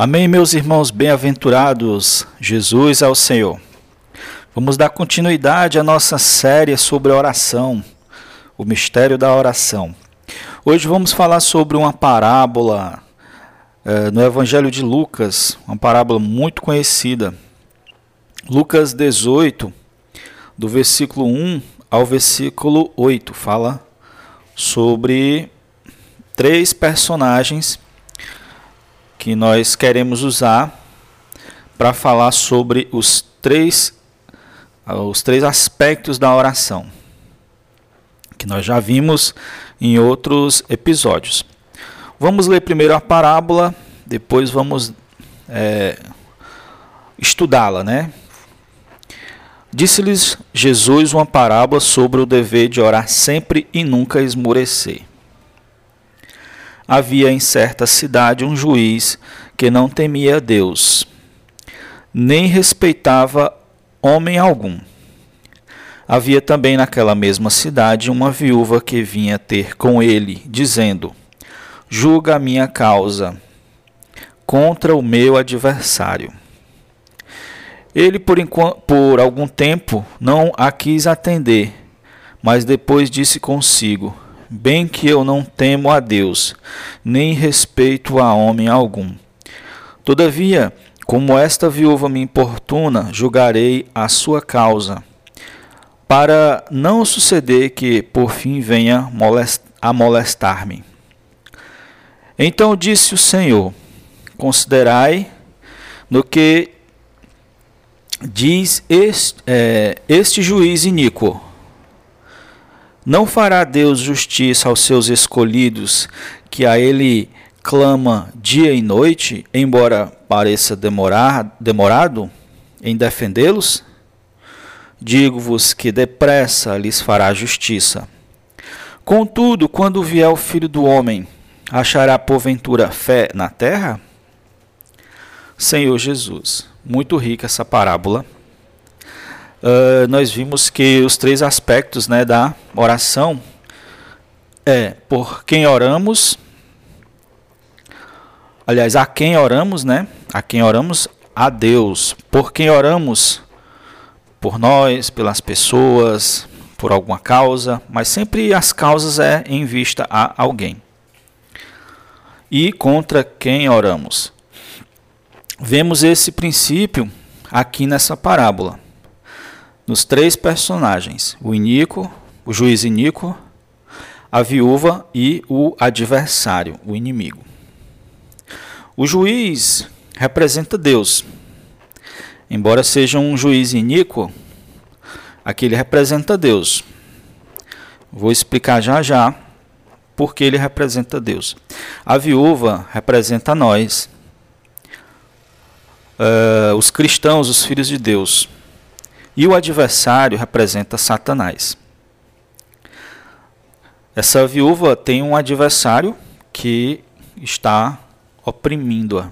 Amém, meus irmãos bem-aventurados. Jesus é o Senhor. Vamos dar continuidade à nossa série sobre oração, o mistério da oração. Hoje vamos falar sobre uma parábola é, no Evangelho de Lucas, uma parábola muito conhecida. Lucas 18, do versículo 1 ao versículo 8, fala sobre três personagens que nós queremos usar para falar sobre os três, os três aspectos da oração, que nós já vimos em outros episódios. Vamos ler primeiro a parábola, depois vamos é, estudá-la, né? Disse-lhes Jesus uma parábola sobre o dever de orar sempre e nunca esmorecer havia em certa cidade um juiz que não temia Deus, nem respeitava homem algum. Havia também naquela mesma cidade uma viúva que vinha ter com ele, dizendo: Julga a minha causa contra o meu adversário. Ele, por, por algum tempo, não a quis atender, mas depois disse consigo: bem que eu não temo a Deus, nem respeito a homem algum. Todavia, como esta viúva me importuna, julgarei a sua causa, para não suceder que por fim venha a molestar-me. Então disse o Senhor: Considerai no que diz este, é, este juiz iníquo não fará Deus justiça aos seus escolhidos, que a ele clama dia e noite, embora pareça demorar, demorado em defendê-los? Digo-vos que depressa lhes fará justiça. Contudo, quando vier o filho do homem, achará porventura fé na terra? Senhor Jesus, muito rica essa parábola uh, nós vimos que os três aspectos né, da oração é por quem oramos, aliás, a quem oramos, né? A quem oramos a Deus, por quem oramos por nós, pelas pessoas, por alguma causa, mas sempre as causas é em vista a alguém. E contra quem oramos. Vemos esse princípio aqui nessa parábola nos três personagens: o Inico, o juiz Inico, a viúva e o adversário, o inimigo. O juiz representa Deus. Embora seja um juiz iníquo, aqui ele representa Deus. Vou explicar já já porque ele representa Deus. A viúva representa nós, uh, os cristãos, os filhos de Deus. E o adversário representa Satanás. Essa viúva tem um adversário que está oprimindo-a.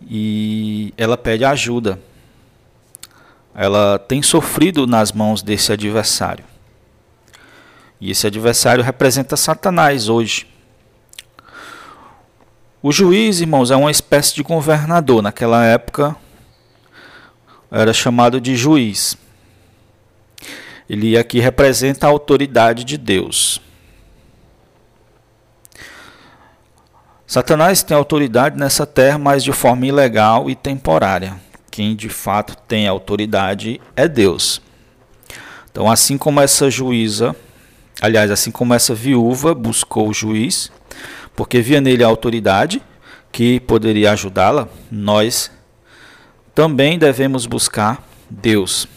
E ela pede ajuda. Ela tem sofrido nas mãos desse adversário. E esse adversário representa Satanás hoje. O juiz, irmãos, é uma espécie de governador. Naquela época, era chamado de juiz. Ele aqui representa a autoridade de Deus. Satanás tem autoridade nessa terra, mas de forma ilegal e temporária. Quem de fato tem autoridade é Deus. Então, assim como essa juíza, aliás, assim como essa viúva buscou o juiz, porque via nele a autoridade que poderia ajudá-la, nós também devemos buscar Deus,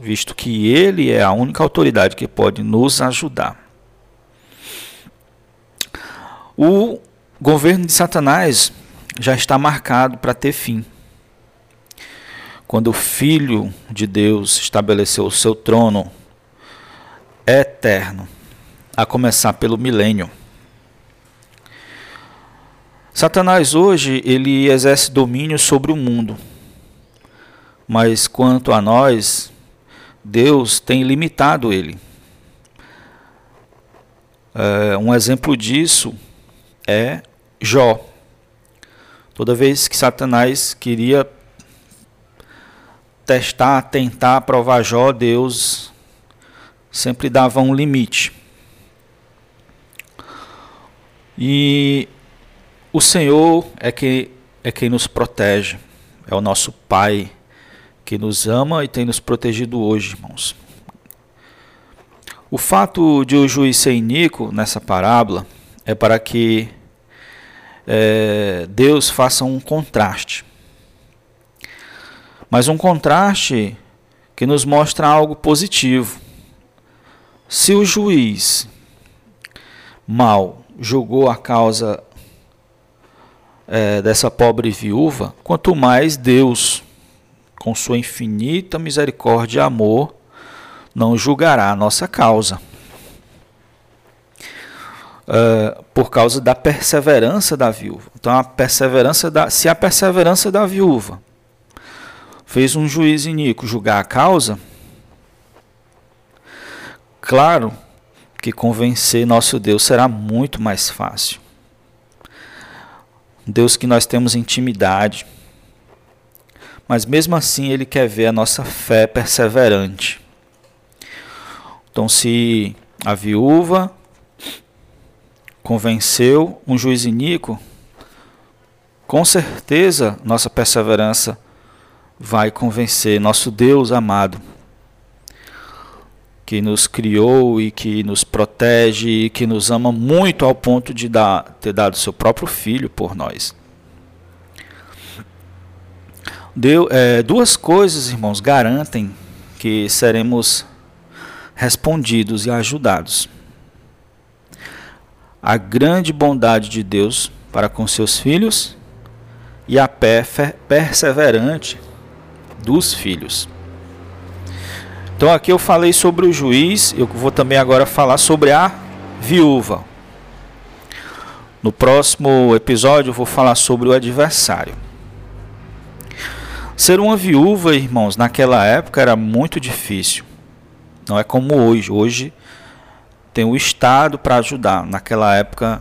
visto que Ele é a única autoridade que pode nos ajudar. O governo de Satanás já está marcado para ter fim. Quando o Filho de Deus estabeleceu o seu trono eterno, a começar pelo milênio. Satanás hoje ele exerce domínio sobre o mundo mas quanto a nós, Deus tem limitado ele. É, um exemplo disso é Jó. Toda vez que Satanás queria testar, tentar provar Jó, Deus sempre dava um limite. E o Senhor é que é quem nos protege, é o nosso Pai que nos ama e tem nos protegido hoje, irmãos. O fato de o juiz ser iníquo nessa parábola é para que é, Deus faça um contraste. Mas um contraste que nos mostra algo positivo. Se o juiz mal julgou a causa é, dessa pobre viúva, quanto mais Deus, com sua infinita misericórdia e amor, não julgará a nossa causa. Uh, por causa da perseverança da viúva. Então, a perseverança da, se a perseverança da viúva fez um juiz iníquo julgar a causa, claro que convencer nosso Deus será muito mais fácil. Deus que nós temos intimidade, mas mesmo assim Ele quer ver a nossa fé perseverante. Então, se a viúva convenceu um juiz iníquo, com certeza nossa perseverança vai convencer nosso Deus amado, que nos criou e que nos protege e que nos ama muito ao ponto de dar, ter dado seu próprio filho por nós. Deu, é, duas coisas, irmãos, garantem que seremos respondidos e ajudados. A grande bondade de Deus para com seus filhos e a fé perseverante dos filhos. Então aqui eu falei sobre o juiz, eu vou também agora falar sobre a viúva. No próximo episódio eu vou falar sobre o adversário. Ser uma viúva, irmãos, naquela época era muito difícil. Não é como hoje. Hoje tem o Estado para ajudar. Naquela época,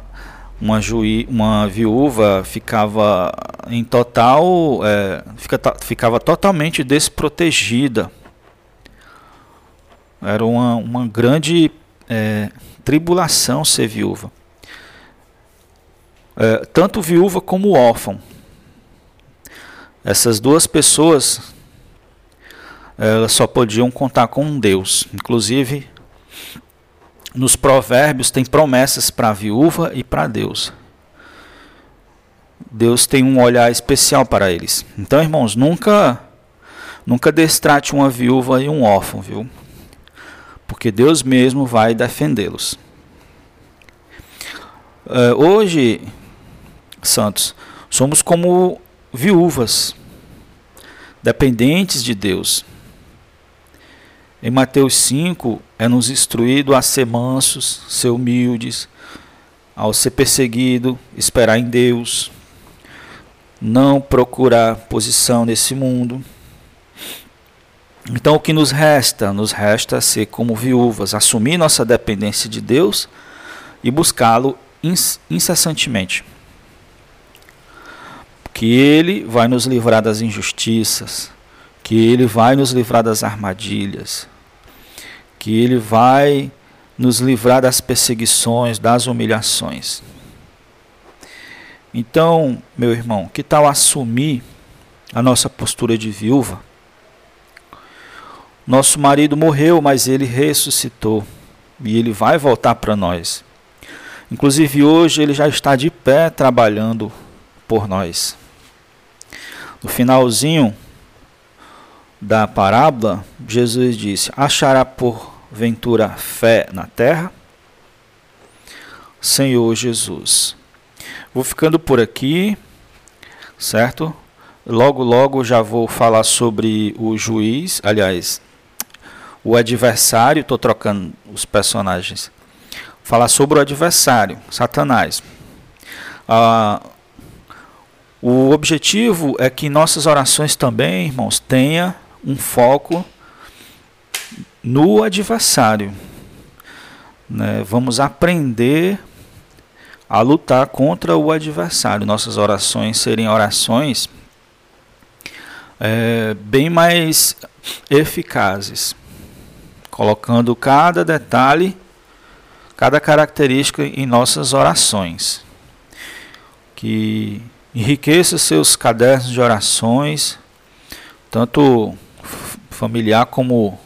uma, juí, uma viúva ficava em total, é, fica, ficava totalmente desprotegida. Era uma, uma grande é, tribulação ser viúva. É, tanto viúva como órfão. Essas duas pessoas elas só podiam contar com um Deus. Inclusive, nos provérbios tem promessas para a viúva e para Deus. Deus tem um olhar especial para eles. Então, irmãos, nunca nunca destrate uma viúva e um órfão, viu? Porque Deus mesmo vai defendê-los. Uh, hoje, santos, somos como viúvas, dependentes de Deus. Em Mateus 5, é nos instruído a ser mansos, ser humildes, ao ser perseguido, esperar em Deus, não procurar posição nesse mundo. Então, o que nos resta? Nos resta ser como viúvas, assumir nossa dependência de Deus e buscá-lo incessantemente. Que Ele vai nos livrar das injustiças, que Ele vai nos livrar das armadilhas, que Ele vai nos livrar das perseguições, das humilhações. Então, meu irmão, que tal assumir a nossa postura de viúva? Nosso marido morreu, mas ele ressuscitou e ele vai voltar para nós. Inclusive hoje ele já está de pé trabalhando por nós. No finalzinho da parábola, Jesus disse: Achará por ventura fé na terra? Senhor Jesus. Vou ficando por aqui, certo? Logo, logo já vou falar sobre o juiz, aliás, o adversário, estou trocando os personagens. Falar sobre o adversário, Satanás. Ah, o objetivo é que nossas orações também, irmãos, tenha um foco no adversário. Né? Vamos aprender a lutar contra o adversário. Nossas orações serem orações é, bem mais eficazes, colocando cada detalhe, cada característica em nossas orações. Que enriqueça seus cadernos de orações, tanto familiar como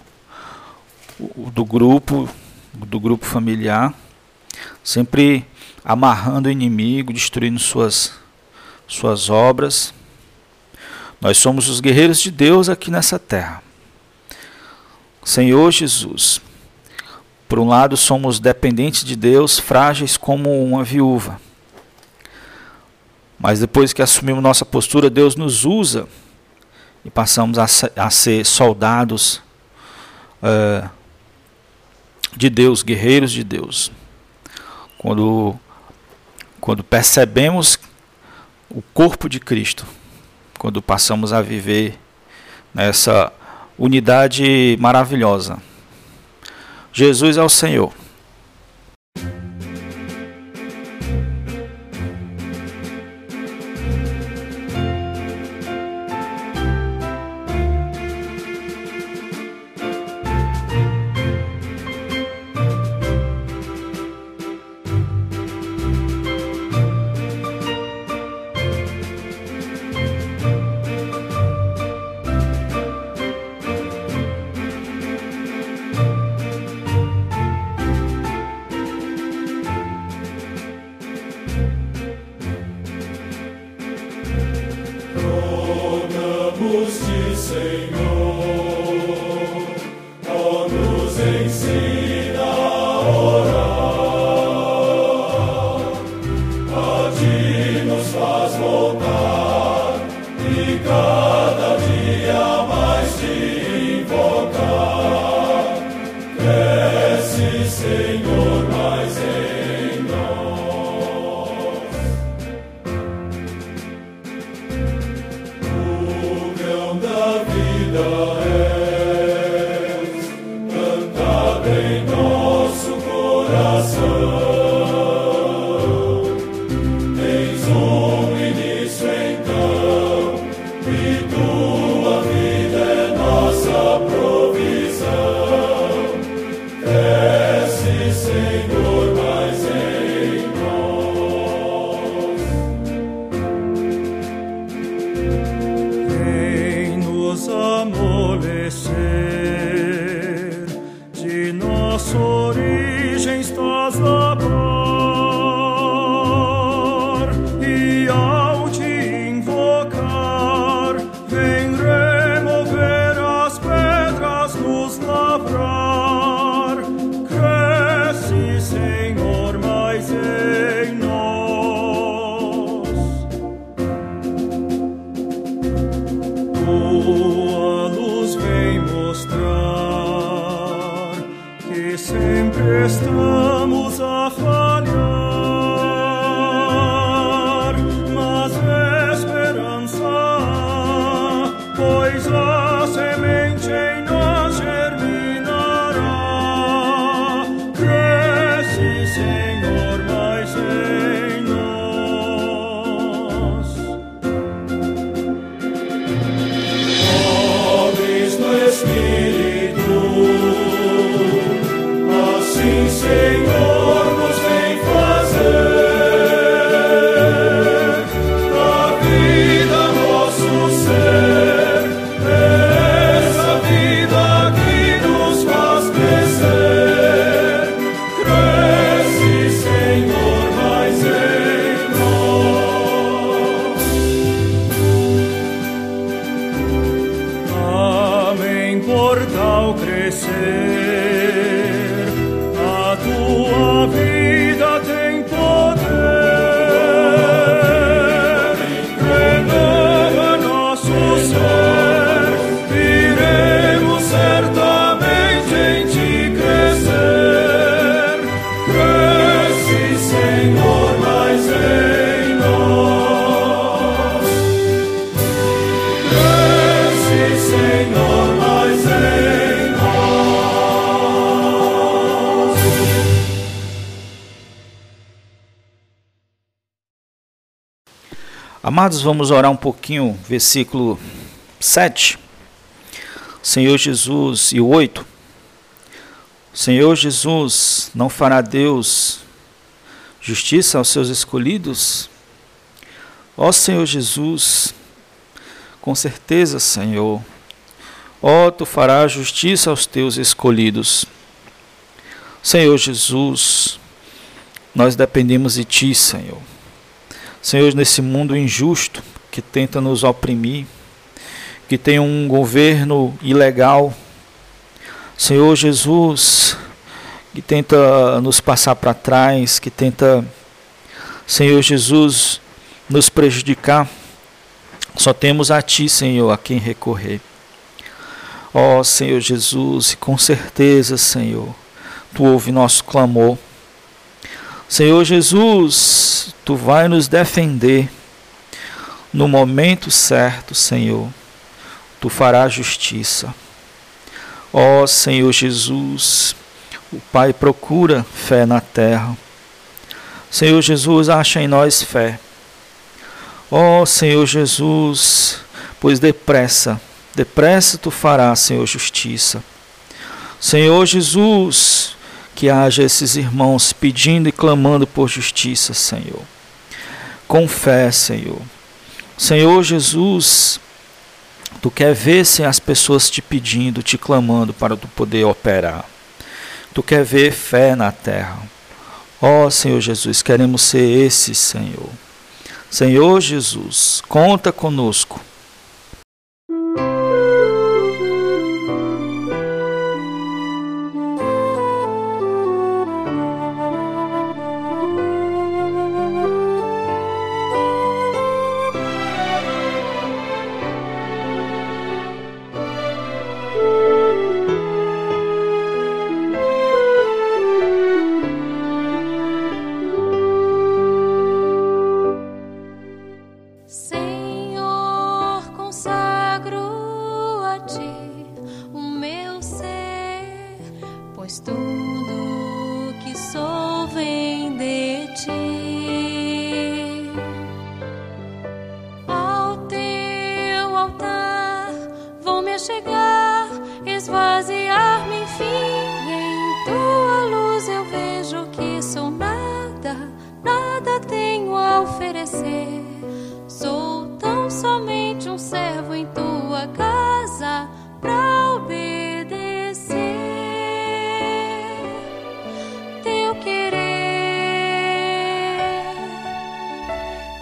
do grupo, do grupo familiar, sempre amarrando o inimigo, destruindo suas, suas obras. Nós somos os guerreiros de Deus aqui nessa terra. Senhor Jesus, por um lado somos dependentes de Deus, frágeis como uma viúva. Mas depois que assumimos nossa postura, Deus nos usa e passamos a, ser soldados uh, de Deus, guerreiros de Deus. Quando, quando percebemos o corpo de Cristo, quando passamos a viver nessa unidade maravilhosa. Jesus é o Senhor. sempre estamos a falar. Amados, vamos orar um pouquinho, versículo 7. Senhor Jesus, e o 8. Senhor Jesus, não fará Deus justiça aos seus escolhidos? Ó Senhor Jesus, com certeza, Senhor, ó, tu farás justiça aos teus escolhidos. Senhor Jesus, nós dependemos de ti, Senhor. Senhor, nesse mundo injusto que tenta nos oprimir, que tem um governo ilegal, Senhor Jesus, que tenta nos passar para trás, que tenta, Senhor Jesus, nos prejudicar, só temos a Ti, Senhor, a quem recorrer. Ó oh, Senhor Jesus, com certeza, Senhor, Tu ouve nosso clamor. Senhor Jesus, Tu vai nos defender no momento certo, Senhor. Tu farás justiça. Ó oh, Senhor Jesus, o Pai procura fé na terra. Senhor Jesus, acha em nós fé. Ó oh, Senhor Jesus, pois depressa, depressa tu farás, Senhor, justiça. Senhor Jesus, que haja esses irmãos pedindo e clamando por justiça, Senhor. Com fé, Senhor. Senhor Jesus, tu quer ver se as pessoas te pedindo, te clamando para tu poder operar. Tu quer ver fé na terra. Ó oh, Senhor Jesus, queremos ser esses, Senhor. Senhor Jesus, conta conosco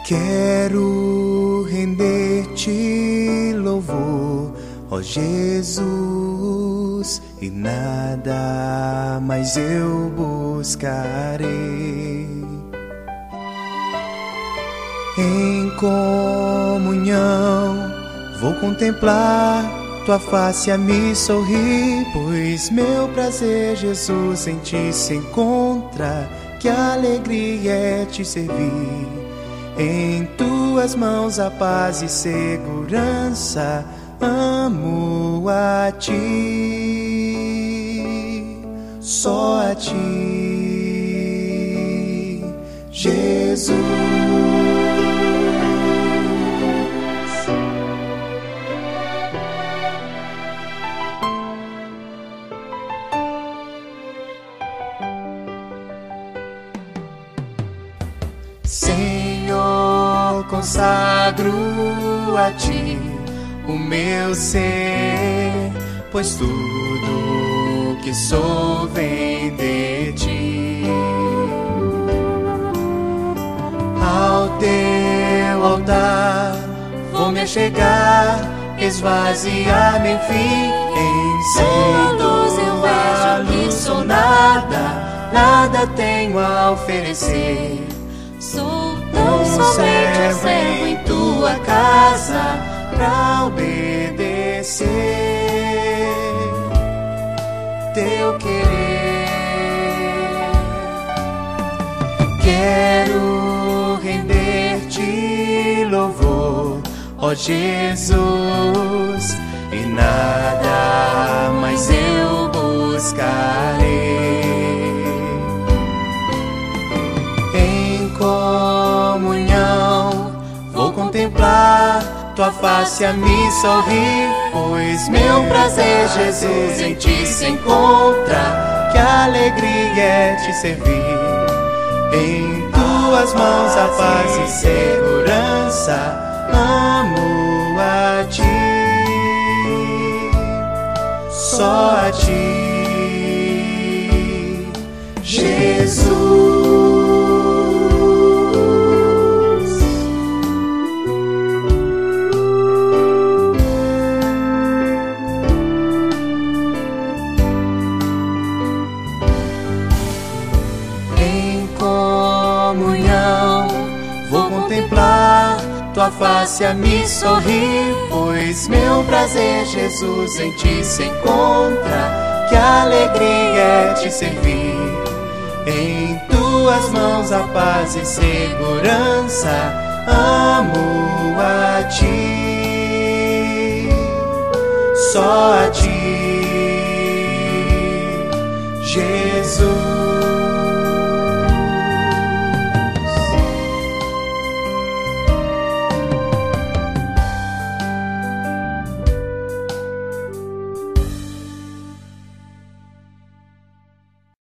Quero render-te louvor, ó Jesus, e nada mais eu buscarei. Em comunhão vou contemplar tua face a me sorrir, pois meu prazer, Jesus, em ti se encontra. Que alegria é te servir em tuas mãos a paz e segurança, amo a ti, só a ti, Jesus. Consagro a ti o meu ser, pois tudo que sou vem de ti. Ao teu altar vou me chegar, esvaziar-me enfim. Em sem luz eu vejo que sou nada, nada tenho a oferecer. Sou tão somente um servo em tua casa pra obedecer teu querer. Quero render-te louvor, ó Jesus, e nada mais eu buscarei. Tua face a me sorrir, pois meu prazer, Jesus, em ti se encontra. Que alegria é te servir. Em tuas mãos a paz e segurança. Amo a ti, só a ti, Jesus. Tua face a me sorrir, pois meu prazer, Jesus, em ti se encontra. Que alegria é te servir. Em tuas mãos a paz e segurança. Amo a ti, só a ti, Jesus.